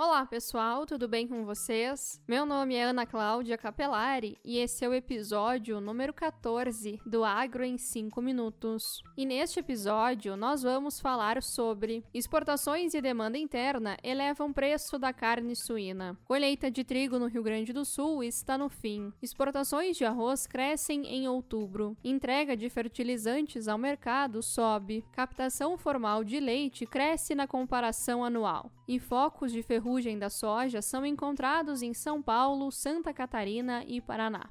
Olá, pessoal, tudo bem com vocês? Meu nome é Ana Cláudia Capelari e esse é o episódio número 14 do Agro em 5 Minutos. E neste episódio nós vamos falar sobre exportações e demanda interna elevam preço da carne suína. Colheita de trigo no Rio Grande do Sul está no fim. Exportações de arroz crescem em outubro. Entrega de fertilizantes ao mercado sobe. Captação formal de leite cresce na comparação anual. E focos de ferrugem ferrugem da soja são encontrados em São Paulo, Santa Catarina e Paraná.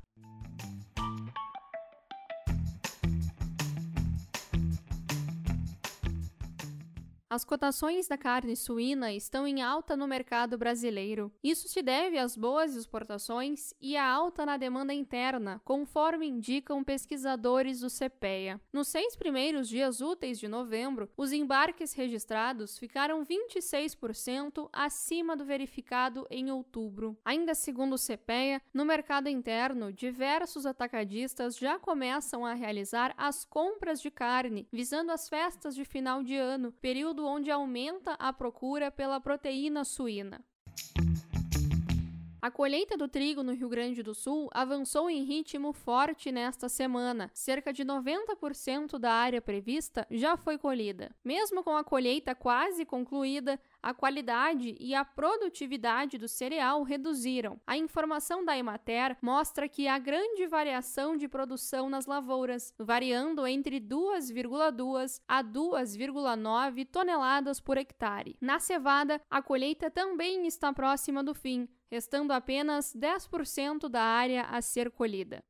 As cotações da carne suína estão em alta no mercado brasileiro. Isso se deve às boas exportações e à alta na demanda interna, conforme indicam pesquisadores do CPEA. Nos seis primeiros dias úteis de novembro, os embarques registrados ficaram 26% acima do verificado em outubro. Ainda segundo o CPEA, no mercado interno, diversos atacadistas já começam a realizar as compras de carne, visando as festas de final de ano, período período onde aumenta a procura pela proteína suína. A colheita do trigo no Rio Grande do Sul avançou em ritmo forte nesta semana. Cerca de 90% da área prevista já foi colhida. Mesmo com a colheita quase concluída, a qualidade e a produtividade do cereal reduziram. A informação da Emater mostra que há grande variação de produção nas lavouras, variando entre 2,2 a 2,9 toneladas por hectare. Na cevada, a colheita também está próxima do fim, restando apenas 10% da área a ser colhida.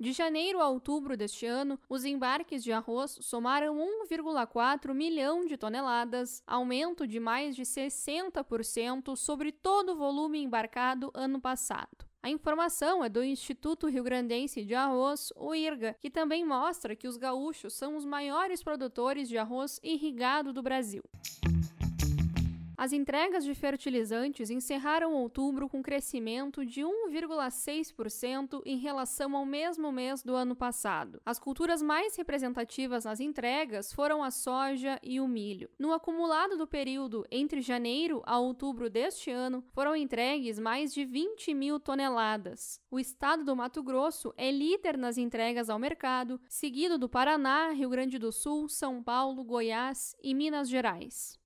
De janeiro a outubro deste ano, os embarques de arroz somaram 1,4 milhão de toneladas, aumento de mais de 60% sobre todo o volume embarcado ano passado. A informação é do Instituto Rio Grandense de Arroz, o IRGA, que também mostra que os gaúchos são os maiores produtores de arroz irrigado do Brasil. As entregas de fertilizantes encerraram outubro com crescimento de 1,6% em relação ao mesmo mês do ano passado. As culturas mais representativas nas entregas foram a soja e o milho. No acumulado do período entre janeiro a outubro deste ano, foram entregues mais de 20 mil toneladas. O estado do Mato Grosso é líder nas entregas ao mercado, seguido do Paraná, Rio Grande do Sul, São Paulo, Goiás e Minas Gerais.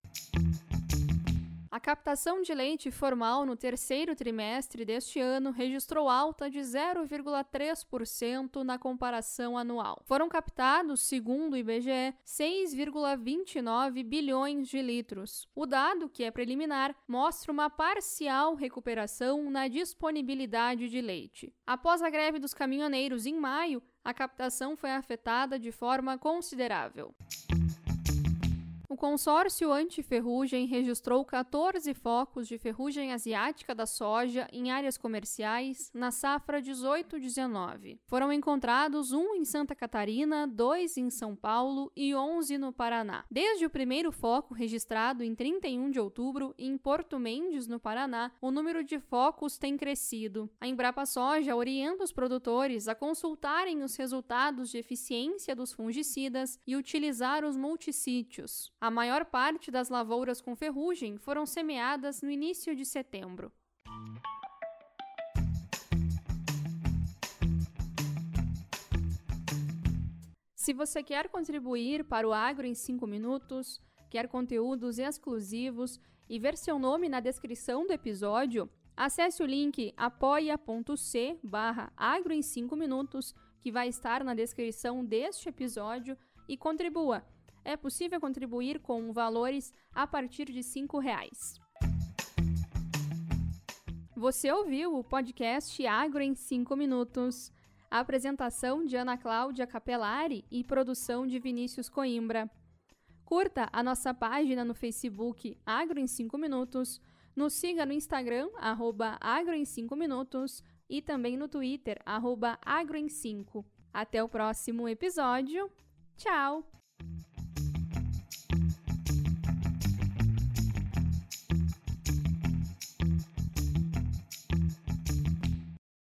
A captação de leite formal no terceiro trimestre deste ano registrou alta de 0,3% na comparação anual. Foram captados, segundo o IBGE, 6,29 bilhões de litros. O dado, que é preliminar, mostra uma parcial recuperação na disponibilidade de leite. Após a greve dos caminhoneiros em maio, a captação foi afetada de forma considerável. O consórcio anti-ferrugem registrou 14 focos de ferrugem asiática da soja em áreas comerciais na safra 18-19. Foram encontrados um em Santa Catarina, dois em São Paulo e 11 no Paraná. Desde o primeiro foco registrado em 31 de outubro em Porto Mendes, no Paraná, o número de focos tem crescido. A Embrapa Soja orienta os produtores a consultarem os resultados de eficiência dos fungicidas e utilizar os multissítios. A maior parte das lavouras com ferrugem foram semeadas no início de setembro. Se você quer contribuir para o Agro em 5 minutos, quer conteúdos exclusivos e ver seu nome na descrição do episódio, acesse o link apoia.c barra agro em 5 minutos, que vai estar na descrição deste episódio, e contribua é possível contribuir com valores a partir de R$ reais. Você ouviu o podcast Agro em 5 minutos. A apresentação de Ana Cláudia Capelari e produção de Vinícius Coimbra. Curta a nossa página no Facebook Agro em 5 minutos, nos siga no Instagram, arroba Agro em 5 minutos e também no Twitter, arroba Agro em 5. Até o próximo episódio. Tchau!